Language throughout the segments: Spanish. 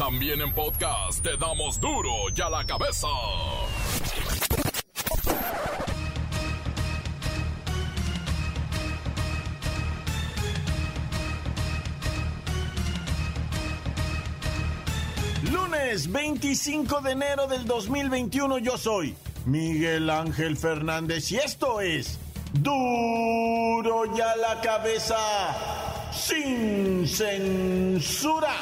También en podcast te damos duro y a la cabeza. Lunes 25 de enero del 2021 yo soy Miguel Ángel Fernández y esto es duro y a la cabeza sin censura.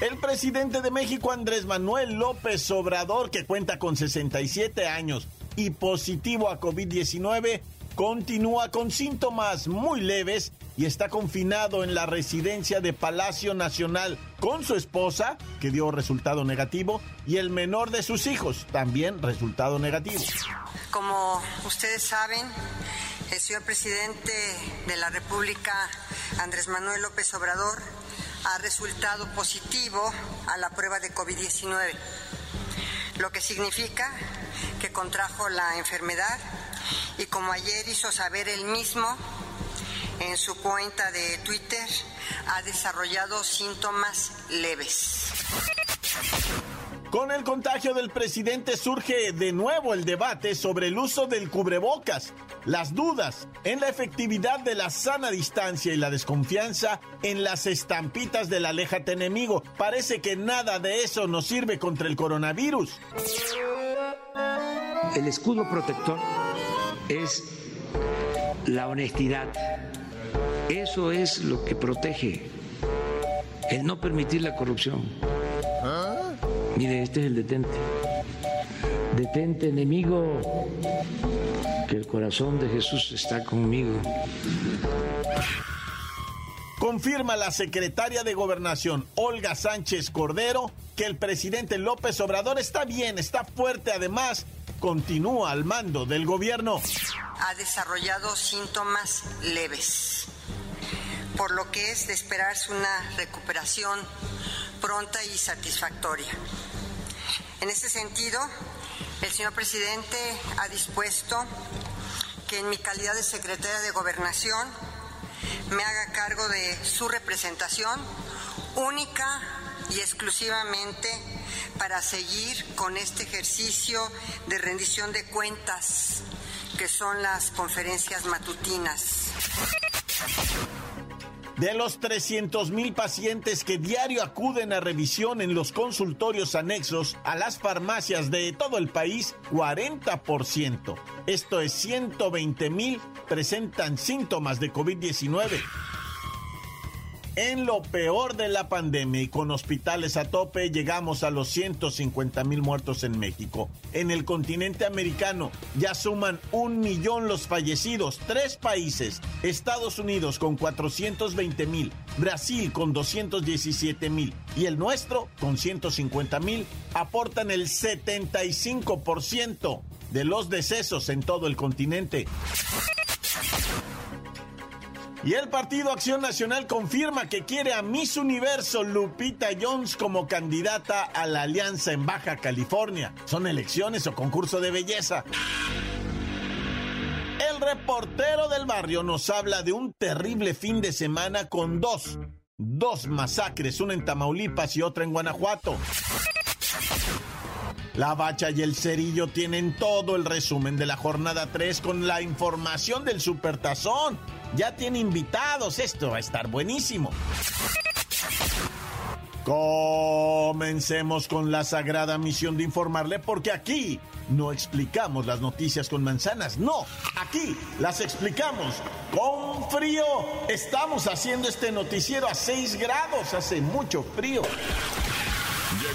El presidente de México, Andrés Manuel López Obrador, que cuenta con 67 años y positivo a COVID-19, continúa con síntomas muy leves y está confinado en la residencia de Palacio Nacional con su esposa, que dio resultado negativo, y el menor de sus hijos, también resultado negativo. Como ustedes saben, el señor presidente de la República, Andrés Manuel López Obrador, ha resultado positivo a la prueba de COVID-19, lo que significa que contrajo la enfermedad y como ayer hizo saber él mismo en su cuenta de Twitter, ha desarrollado síntomas leves. Con el contagio del presidente surge de nuevo el debate sobre el uso del cubrebocas, las dudas en la efectividad de la sana distancia y la desconfianza en las estampitas del aléjate enemigo. Parece que nada de eso nos sirve contra el coronavirus. El escudo protector es la honestidad. Eso es lo que protege. El no permitir la corrupción. Mire, este es el detente. Detente, enemigo, que el corazón de Jesús está conmigo. Confirma la secretaria de Gobernación, Olga Sánchez Cordero, que el presidente López Obrador está bien, está fuerte, además, continúa al mando del gobierno. Ha desarrollado síntomas leves, por lo que es de esperarse una recuperación pronta y satisfactoria. En ese sentido, el señor presidente ha dispuesto que en mi calidad de secretaria de Gobernación me haga cargo de su representación única y exclusivamente para seguir con este ejercicio de rendición de cuentas que son las conferencias matutinas. De los 300 mil pacientes que diario acuden a revisión en los consultorios anexos a las farmacias de todo el país, 40%, esto es 120 mil, presentan síntomas de COVID-19 en lo peor de la pandemia y con hospitales a tope llegamos a los 150 mil muertos en México. En el continente americano ya suman un millón los fallecidos. Tres países, Estados Unidos con 420 mil, Brasil con 217 mil y el nuestro con 150 mil, aportan el 75% de los decesos en todo el continente. Y el Partido Acción Nacional confirma que quiere a Miss Universo Lupita Jones como candidata a la alianza en Baja California. ¿Son elecciones o concurso de belleza? El reportero del barrio nos habla de un terrible fin de semana con dos, dos masacres, una en Tamaulipas y otra en Guanajuato. La Bacha y el Cerillo tienen todo el resumen de la jornada 3 con la información del Supertazón. Ya tiene invitados, esto va a estar buenísimo. Comencemos con la sagrada misión de informarle porque aquí no explicamos las noticias con manzanas, no, aquí las explicamos con frío. Estamos haciendo este noticiero a 6 grados, hace mucho frío.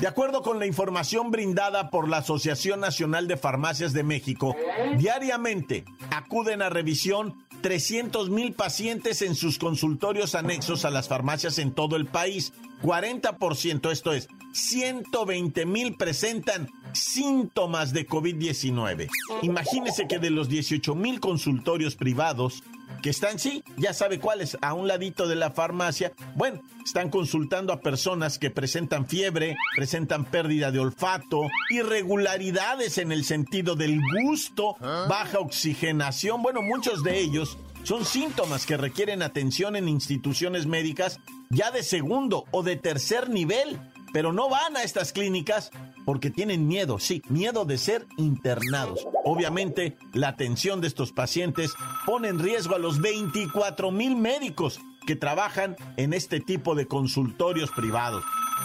De acuerdo con la información brindada por la Asociación Nacional de Farmacias de México, diariamente acuden a revisión 300 mil pacientes en sus consultorios anexos a las farmacias en todo el país. 40%, esto es, 120 mil presentan síntomas de COVID-19. Imagínese que de los 18 mil consultorios privados, que están, sí, ya sabe cuáles, a un ladito de la farmacia. Bueno, están consultando a personas que presentan fiebre, presentan pérdida de olfato, irregularidades en el sentido del gusto, baja oxigenación. Bueno, muchos de ellos son síntomas que requieren atención en instituciones médicas ya de segundo o de tercer nivel, pero no van a estas clínicas porque tienen miedo, sí, miedo de ser internados. Obviamente, la atención de estos pacientes pone en riesgo a los 24 mil médicos que trabajan en este tipo de consultorios privados.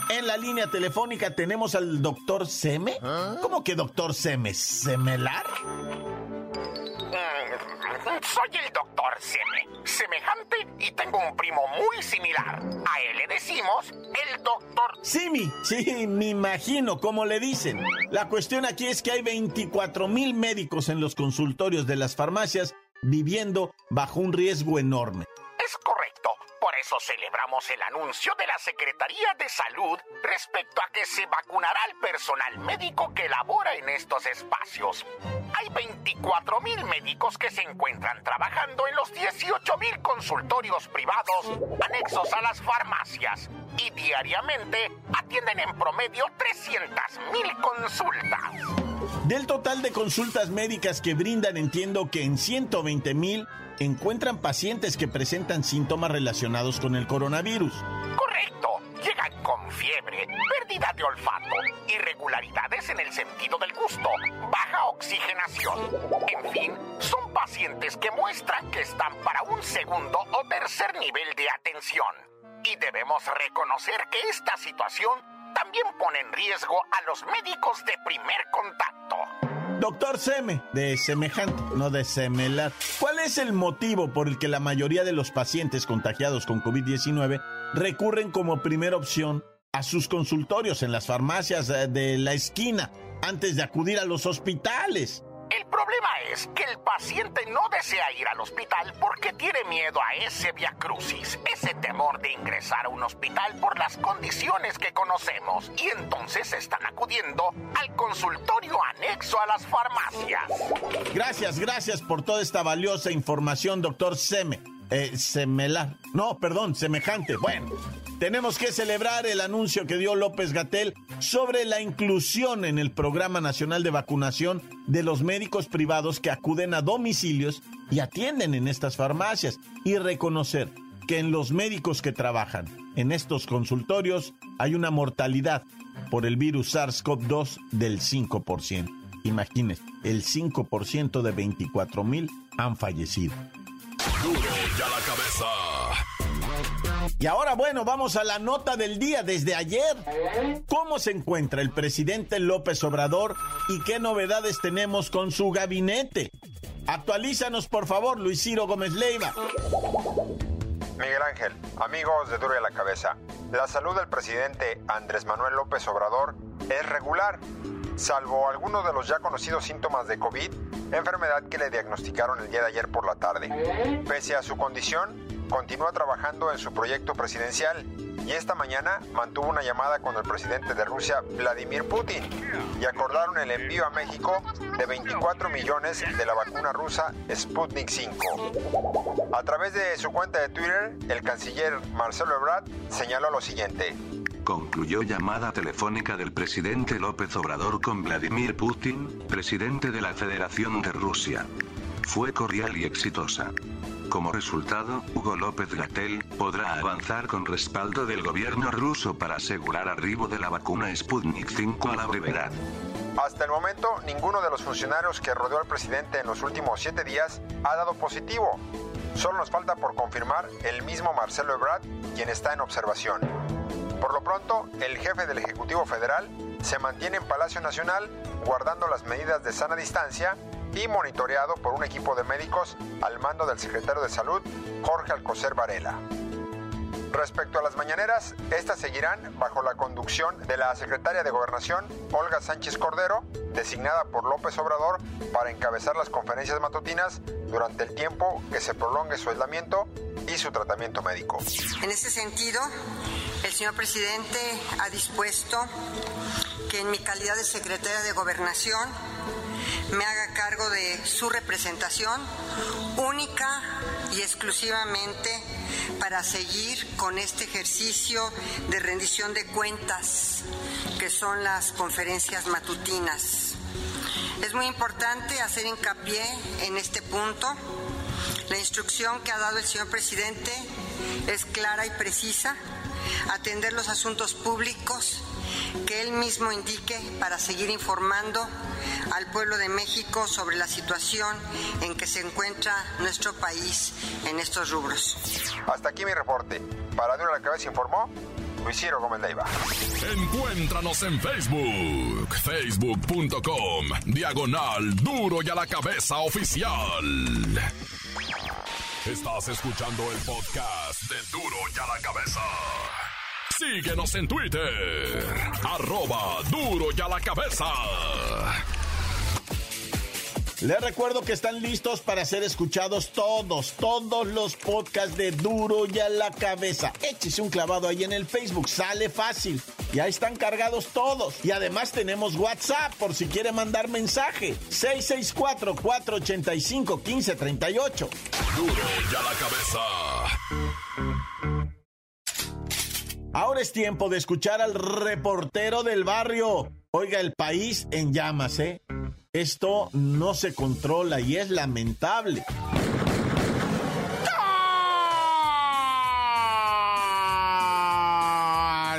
En la línea telefónica tenemos al doctor Seme. ¿Cómo que doctor Seme? ¿Semelar? Soy el doctor Seme, semejante y tengo un primo muy similar. A él le decimos el doctor Simi. Sí, me imagino cómo le dicen. La cuestión aquí es que hay 24 mil médicos en los consultorios de las farmacias viviendo bajo un riesgo enorme. Es correcto. Por eso celebramos el anuncio de la Secretaría de Salud respecto a que se vacunará al personal médico que labora en estos espacios. Hay 24 mil médicos que se encuentran trabajando en los 18 mil consultorios privados anexos a las farmacias y diariamente atienden en promedio 300 mil consultas. Del total de consultas médicas que brindan, entiendo que en 120 mil encuentran pacientes que presentan síntomas relacionados con el coronavirus. Correcto. Llegan con fiebre, pérdida de olfato, irregularidades en el sentido del gusto, baja oxigenación. En fin, son pacientes que muestran que están para un segundo o tercer nivel de atención. Y debemos reconocer que esta situación también pone en riesgo a los médicos de primer contacto. Doctor Seme, de semejante, no de semelar. ¿Cuál es el motivo por el que la mayoría de los pacientes contagiados con COVID-19 recurren como primera opción a sus consultorios en las farmacias eh, de la esquina antes de acudir a los hospitales? El problema es que el paciente no desea ir al hospital porque tiene miedo a ese viacrucis, ese temor de ingresar a un hospital por las condiciones que conocemos, y entonces están acudiendo al consultorio anexo a las farmacias. Gracias, gracias por toda esta valiosa información, doctor Seme. Eh, semelar. No, perdón, semejante. Bueno, tenemos que celebrar el anuncio que dio López Gatel sobre la inclusión en el Programa Nacional de Vacunación de los médicos privados que acuden a domicilios y atienden en estas farmacias y reconocer que en los médicos que trabajan en estos consultorios hay una mortalidad por el virus SARS-CoV-2 del 5%. Imagínense, el 5% de 24 mil han fallecido. Cabeza. Y ahora, bueno, vamos a la nota del día desde ayer. ¿Cómo se encuentra el presidente López Obrador y qué novedades tenemos con su gabinete? Actualízanos, por favor, Luis Ciro Gómez Leiva. Miguel Ángel, amigos de Duro y a la Cabeza, la salud del presidente Andrés Manuel López Obrador es regular, salvo algunos de los ya conocidos síntomas de COVID, enfermedad que le diagnosticaron el día de ayer por la tarde. Pese a su condición, continúa trabajando en su proyecto presidencial y esta mañana mantuvo una llamada con el presidente de Rusia, Vladimir Putin, y acordaron el envío a México de 24 millones de la vacuna rusa Sputnik 5. A través de su cuenta de Twitter, el canciller Marcelo Ebrard señaló lo siguiente. Concluyó llamada telefónica del presidente López Obrador con Vladimir Putin, presidente de la Federación de Rusia. Fue cordial y exitosa. Como resultado, Hugo López Gatel podrá avanzar con respaldo del gobierno ruso para asegurar arribo de la vacuna Sputnik 5 a la brevedad. Hasta el momento, ninguno de los funcionarios que rodeó al presidente en los últimos siete días ha dado positivo. Solo nos falta por confirmar el mismo Marcelo Ebrard, quien está en observación. Por lo pronto, el jefe del Ejecutivo Federal se mantiene en Palacio Nacional guardando las medidas de sana distancia y monitoreado por un equipo de médicos al mando del secretario de Salud, Jorge Alcocer Varela. Respecto a las mañaneras, estas seguirán bajo la conducción de la secretaria de Gobernación, Olga Sánchez Cordero, designada por López Obrador para encabezar las conferencias matutinas durante el tiempo que se prolongue su aislamiento y su tratamiento médico. En ese sentido, el señor presidente ha dispuesto que en mi calidad de secretaria de Gobernación me haga cargo de su representación única y exclusivamente para seguir con este ejercicio de rendición de cuentas que son las conferencias matutinas. Es muy importante hacer hincapié en este punto. La instrucción que ha dado el señor presidente es clara y precisa, atender los asuntos públicos que él mismo indique para seguir informando al pueblo de México sobre la situación en que se encuentra nuestro país en estos rubros. Hasta aquí mi reporte. Para Duro la Cabeza informó Luis Ciro Gómez Leiva. Encuéntranos en Facebook, facebook.com, diagonal Duro y a la Cabeza Oficial. Estás escuchando el podcast de Duro y a la Cabeza. Síguenos en Twitter, arroba Duro y a la Cabeza. Les recuerdo que están listos para ser escuchados todos, todos los podcasts de Duro y a la cabeza. Échese un clavado ahí en el Facebook, sale fácil. Y ahí están cargados todos. Y además tenemos WhatsApp por si quiere mandar mensaje. 664-485-1538. Duro y a la cabeza. Ahora es tiempo de escuchar al reportero del barrio. Oiga, el país en llamas, ¿eh? Esto no se controla y es lamentable.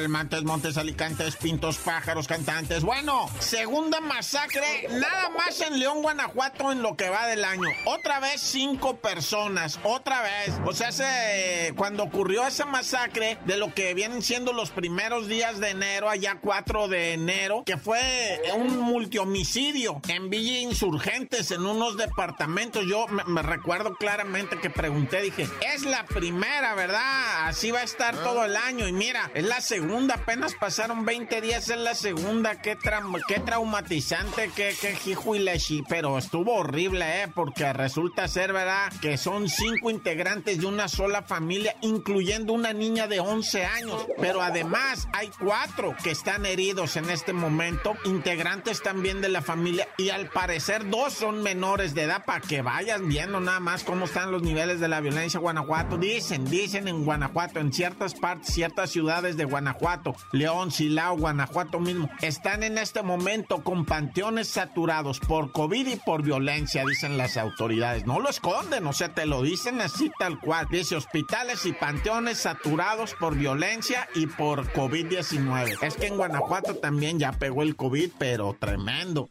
Montes, Montes, Alicantes, Pintos, Pájaros, Cantantes. Bueno, segunda masacre, nada más en León, Guanajuato en lo que va del año. Otra vez cinco personas, otra vez. O sea, se, cuando ocurrió esa masacre de lo que vienen siendo los primeros días de enero, allá 4 de enero, que fue un multihomicidio en Villa Insurgentes, en unos departamentos. Yo me recuerdo claramente que pregunté, dije, es la primera, ¿verdad? Así va a estar todo el año. Y mira, es la segunda apenas pasaron 20 días en la segunda. Qué, qué traumatizante, qué, qué hijo y lechi. Pero estuvo horrible, ¿eh? Porque resulta ser, ¿verdad? Que son cinco integrantes de una sola familia, incluyendo una niña de 11 años. Pero además hay cuatro que están heridos en este momento, integrantes también de la familia. Y al parecer dos son menores de edad, para que vayan viendo nada más cómo están los niveles de la violencia en Guanajuato. Dicen, dicen en Guanajuato, en ciertas partes, ciertas ciudades de Guanajuato León, Silao, Guanajuato mismo, están en este momento con panteones saturados por COVID y por violencia, dicen las autoridades. No lo esconden, o sea, te lo dicen así tal cual. Dice hospitales y panteones saturados por violencia y por COVID-19. Es que en Guanajuato también ya pegó el COVID, pero tremendo.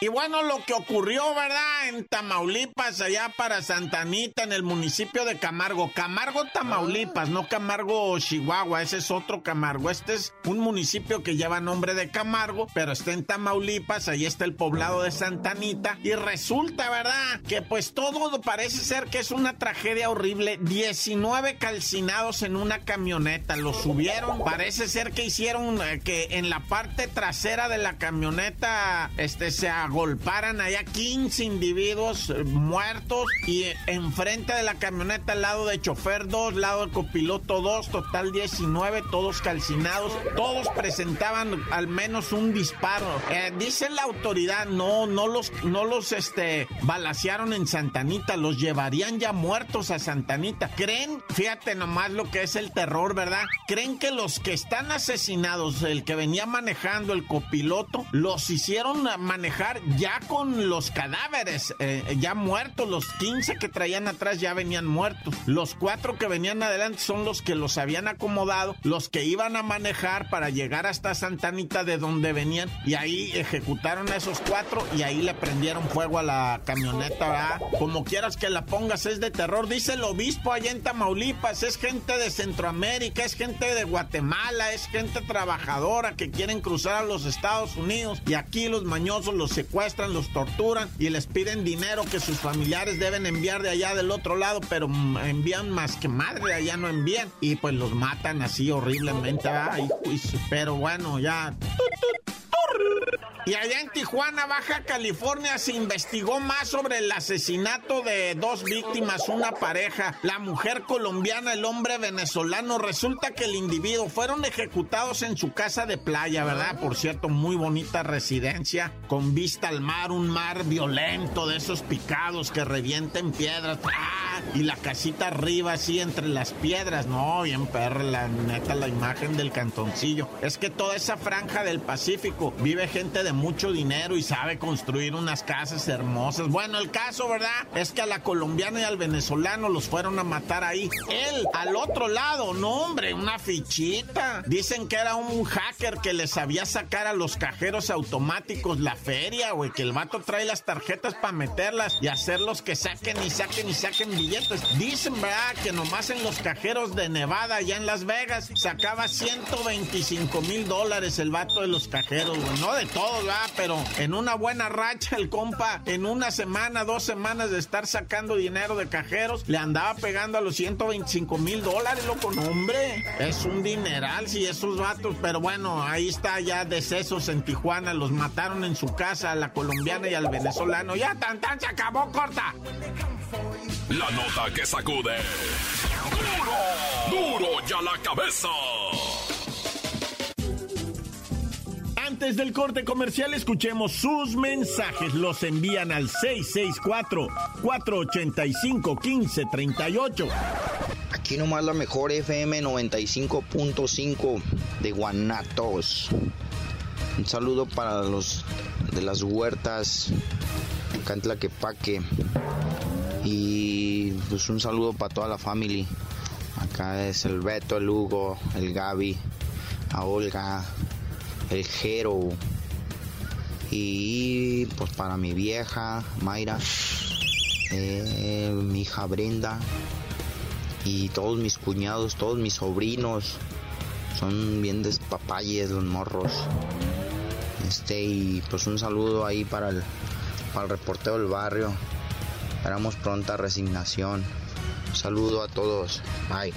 Y bueno, lo que ocurrió, ¿verdad? En Tamaulipas, allá para Santanita, en el municipio de Camargo. Camargo, Tamaulipas, no Camargo, Chihuahua. Ese es otro Camargo. Este es un municipio que lleva nombre de Camargo, pero está en Tamaulipas. Ahí está el poblado de Santanita. Y resulta, ¿verdad? Que pues todo parece ser que es una tragedia horrible. 19 calcinados en una camioneta. Los subieron. Parece ser que hicieron eh, que en la parte trasera de la camioneta este, se agolparan allá 15 individuos eh, muertos y enfrente de la camioneta al lado de chofer 2, lado de copiloto 2, total 19, todos calcinados, todos presentaban al menos un disparo. Eh, dice la autoridad, no, no los, no los este, balacearon en Santanita, los llevarían ya muertos a Santanita. ¿Creen? Fíjate nomás lo que es el terror, ¿verdad? ¿Creen que los que están asesinados, el que venía manejando, el copiloto, los hicieron manejar ya con los cadáveres, eh, ya muertos, los 15 que traían atrás ya venían muertos. Los cuatro que venían adelante son los que los habían acomodado, los que iban a manejar para llegar hasta Santanita de donde venían y ahí ejecutaron a esos cuatro y ahí le prendieron fuego a la camioneta, ¿verdad? Como quieras que la pongas, es de terror. Dice el obispo allá en Tamaulipas, es gente de Centroamérica, es gente de Guatemala, es gente trabajadora que quieren cruzar a los Estados Unidos y aquí los mañosos los secuestran, los torturan y les piden dinero que sus familiares deben enviar de allá del otro lado, pero envían más que madre, allá no envían. Y pues los matan así horriblemente. Ay, pero bueno, ya. Y allá en Tijuana, Baja California, se investigó más sobre el asesinato de dos víctimas, una pareja, la mujer colombiana, el hombre venezolano. Resulta que el individuo fueron ejecutados en su casa de playa, ¿verdad? Por cierto, muy bonita residencia, con vista al mar, un mar violento de esos picados que revienten piedras. ¡Ah! Y la casita arriba, así entre las piedras. No, bien perra, la neta, la imagen del cantoncillo. Es que toda esa franja del Pacífico vive gente de mucho dinero y sabe construir unas casas hermosas. Bueno, el caso, ¿verdad? Es que a la colombiana y al venezolano los fueron a matar ahí. Él, al otro lado, no, hombre, una fichita. Dicen que era un hacker que les sabía sacar a los cajeros automáticos la feria, güey, que el vato trae las tarjetas para meterlas y hacerlos que saquen y saquen y saquen billetes. Dicen, ¿verdad? Que nomás en los cajeros de Nevada, allá en Las Vegas, sacaba 125 mil dólares el vato de los cajeros, güey. No de todos, pero en una buena racha el compa, en una semana, dos semanas de estar sacando dinero de cajeros, le andaba pegando a los 125 mil dólares, loco, no, hombre. Es un dineral, si esos vatos, pero bueno, ahí está ya decesos en Tijuana, los mataron en su casa, a la colombiana y al venezolano. Ya tan tan se acabó, corta. La nota que sacude. Duro, duro ya la cabeza. Antes del corte comercial, escuchemos sus mensajes. Los envían al 664-485-1538. Aquí nomás la mejor FM 95.5 de Guanatos. Un saludo para los de las huertas, Cantlaquepaque. Y pues un saludo para toda la familia. Acá es el Beto, el Hugo, el Gaby, a Olga, el Jero. Y pues para mi vieja, Mayra, eh, mi hija Brenda y todos mis cuñados, todos mis sobrinos. Son bien despapalles los morros. Este, y pues un saludo ahí para el, para el reportero del barrio. Esperamos pronta resignación. Saludo a todos. Bye.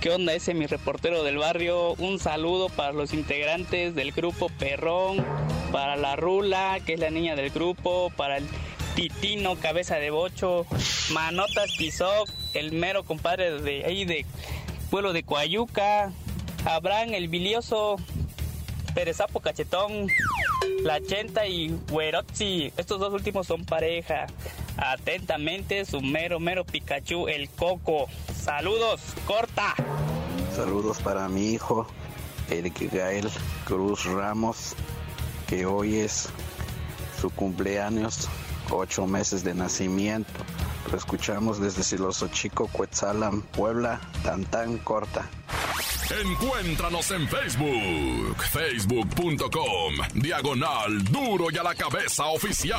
¿Qué onda? Ese mi reportero del barrio. Un saludo para los integrantes del grupo Perrón, para la Rula, que es la niña del grupo, para el Titino, cabeza de bocho, Manotas Tizoc, el mero compadre de ahí de pueblo de Coayuca, Abraham el bilioso, Perezapo Cachetón, La Chenta y Huerotzi. Estos dos últimos son pareja. Atentamente, su mero, mero Pikachu, el Coco. Saludos, corta. Saludos para mi hijo, Eric Gael Cruz Ramos, que hoy es su cumpleaños, ocho meses de nacimiento. Lo escuchamos desde Siloso Chico, Cuetzalan, Puebla, tan tan corta. Encuéntranos en Facebook, facebook.com, diagonal duro y a la cabeza oficial.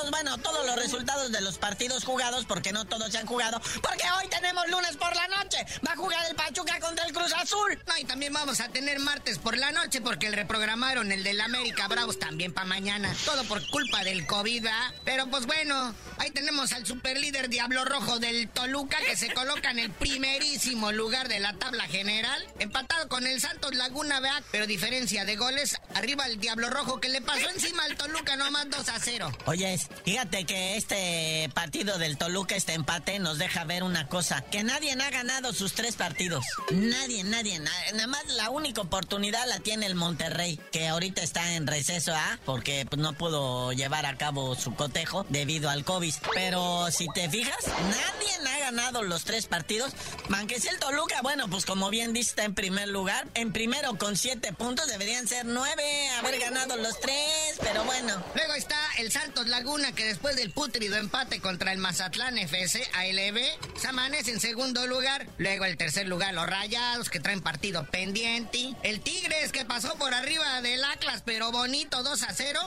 los partidos jugados, porque no todos se han jugado, porque hoy tenemos lunes por la noche. Va a jugar el Pachuca contra el Cruz Azul. No, y también vamos a tener martes por la noche, porque el reprogramaron el del América Bravos también para mañana. Todo por culpa del COVID, ¿verdad? Pero pues bueno, ahí tenemos al superlíder Diablo Rojo del Toluca, que se coloca en el primerísimo lugar de la tabla general, empatado con el Santos Laguna, ¿verdad? Pero diferencia de goles, arriba el Diablo Rojo que le pasó encima al Toluca nomás 2 a 0. Oye, fíjate que este partido del Toluca, este empate, nos deja ver una cosa, que nadie ha ganado sus tres partidos. Nadie, nadie, nada más la única oportunidad la tiene el Monterrey, que ahorita está en receso, ¿ah? Porque pues, no pudo llevar a cabo su cotejo debido al COVID. Pero si te fijas, nadie ha ganado los tres partidos. Aunque si el Toluca, bueno, pues como bien dice, está en primer lugar. En primero con siete puntos, deberían ser nueve, haber ganado los tres, pero bueno. Luego está el Santos Laguna, que después del putrido empate contra el Mazatlán FC ALB, se amanece en segundo lugar. Luego el tercer lugar, los Rayados, que traen partido pendiente. El Tigres, que pasó por arriba del Atlas, pero bonito, 2 a 0.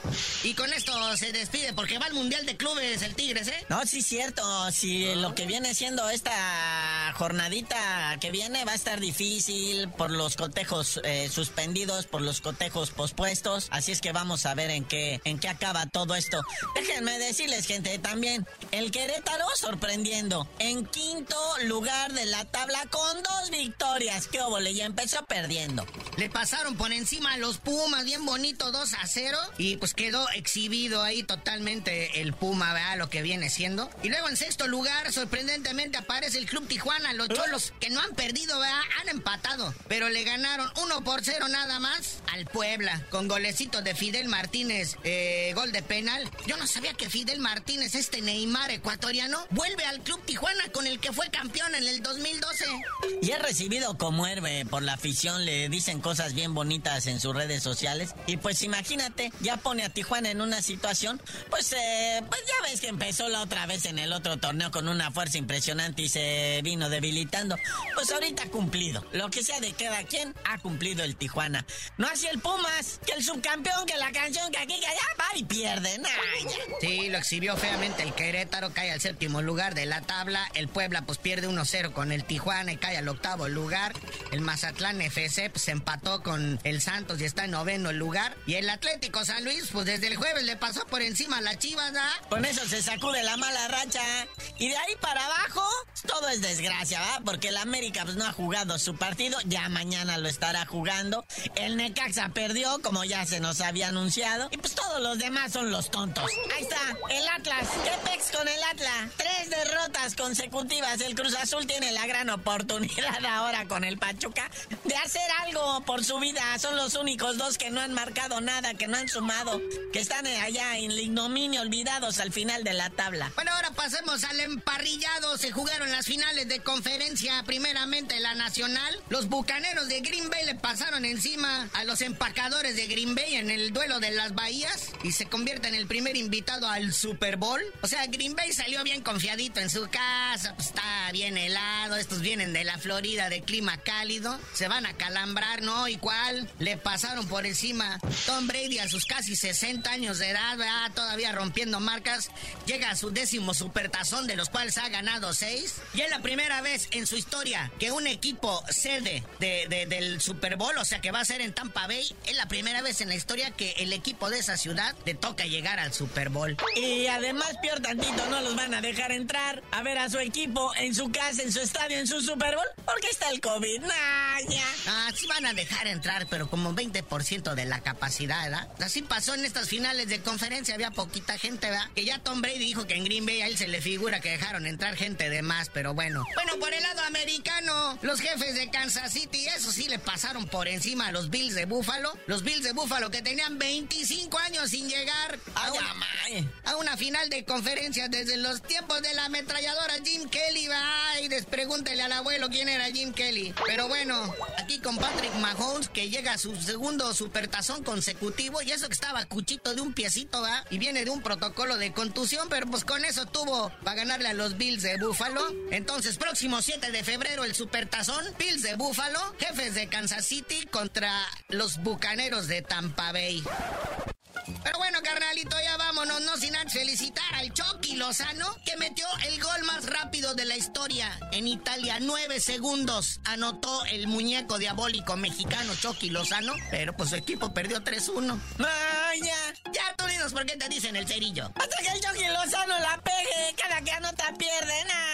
Y con esto se despide, porque va al Mundial de Clubes el Tigres, ¿eh? No, sí, cierto. Si lo que viene siendo esta jornadita que viene va a estar difícil por los cotejos eh, suspendidos, por los cotejos pospuestos. Así es que vamos a ver en qué, en qué acaba todo esto. Déjenme decirles, gente, también, el Querétaro sorprendiendo. En quinto lugar de la tabla con dos victorias. ¿Qué óvole? Ya empezó perdiendo. Le pasaron por encima a los Pumas, bien bonito, 2 a 0. Y pues quedó exhibido ahí totalmente el Puma, ¿verdad? Lo que viene siendo. Y luego en sexto lugar, sorprendentemente, aparece el Club Tijuana. Los cholos que no han perdido, ¿verdad? Han empatado. Pero le ganaron 1 por 0 nada más al Puebla. Con golecito de Fidel Martínez, eh, gol de penal. Yo no sabía que Fidel Martínez, este Neymar ecuatoriano, vuelve al Club Tijuana con el que fue campeón en el 2012. Y ha recibido como héroe por la afición, le dicen cosas bien bonitas en sus redes sociales. Y pues imagínate, ya pone a Tijuana en una situación, pues, eh, pues ya ves que empezó la otra vez en el otro torneo con una fuerza impresionante y se vino debilitando. Pues ahorita ha cumplido. Lo que sea de cada quien, ha cumplido el Tijuana. No así el Pumas, que el subcampeón, que la canción, que aquí, que allá va y pierde. Sí, lo exhibió feamente el Querétaro, cae al séptimo lugar de la tabla. El Puebla pues pierde 1-0 con el Tijuana y cae al octavo lugar. El Mazatlán FC pues empató con el Santos y está en noveno lugar. Y el Atlético San Luis pues desde el jueves le pasó por encima a la Chivas, ¿ah? Con eso se sacude la mala racha. Y de ahí para abajo todo es desgracia, ¿va? Porque el América pues no ha jugado su partido, ya mañana lo estará jugando. El Necaxa perdió como ya se nos había anunciado. Y pues todos los demás son los tontos. Ahí está, el Atlas. ¿Qué con el Atlas? Tres derrotas consecutivas. El Cruz Azul tiene la gran oportunidad ahora con el Pachuca de hacer algo por su vida. Son los únicos dos que no han marcado nada, que no han sumado, que están allá en el ignominio olvidados al final de la tabla. Bueno, ahora pasemos al emparrillado. Se jugaron las finales de conferencia, primeramente la nacional. Los bucaneros de Green Bay le pasaron encima a los empacadores de Green Bay en el duelo de las Bahías y se convierte en el primer invitado al Super Bowl. O sea, Green Bay salió bien confiadito en su casa, pues está bien helado, estos vienen de la Florida de clima cálido, se van a calambrar, ¿no? ¿Y cuál? Le pasaron por encima Tom Brady a sus casi 60 años de edad, todavía rompiendo marcas, llega a su décimo supertazón de los cuales ha ganado seis. Y es la primera vez en su historia que un equipo sede de, del Super Bowl, o sea que va a ser en Tampa Bay, es la primera vez en la historia que el equipo de esa ciudad le toca llegar al Super Bowl. Y además, peor tantito, no los van a dejar entrar a ver a su equipo en su casa, en su estadio, en su Super Bowl, porque está el COVID. Nah, ya. Ah, sí van a dejar entrar, pero como 20% de la capacidad, ¿verdad? Así pasó en estas finales de conferencia, había poquita gente, ¿verdad? Que ya Tom Brady dijo que en Green Bay a él se le figura que dejaron entrar gente de más, pero bueno. Bueno, por el lado americano, los jefes de Kansas City, eso sí le pasaron por encima a los Bills de Buffalo. Los Bills de Buffalo que tenían 25 años sin llegar a, una, a una final de conferencia desde los tiempos de la ametralladora Jim Kelly. Ay, pregúntele al abuelo quién era Jim Kelly. Pero bueno, aquí con Patrick Mahomes que llega a su segundo supertazón consecutivo y eso que estaba cuchito de un piecito, ¿va? Y viene de un protocolo de contusión, pero pues con eso tuvo para ganarle a los Bills de Buffalo. Entonces, próximo 7 de febrero el supertazón, Bills de Buffalo, jefes de Kansas City contra los Bucaneros de Tampa Bay. Pero bueno, carnalito, ya vámonos, no sin antes felicitar al Chucky Lozano, que metió el gol más rápido de la historia en Italia. Nueve segundos anotó el muñeco diabólico mexicano Chucky Lozano, pero pues su equipo perdió 3-1. ¡Ay, ya! Ya tú dinos por qué te dicen el cerillo. Hasta que el Chucky Lozano la pegue, cada que anota pierde, nah.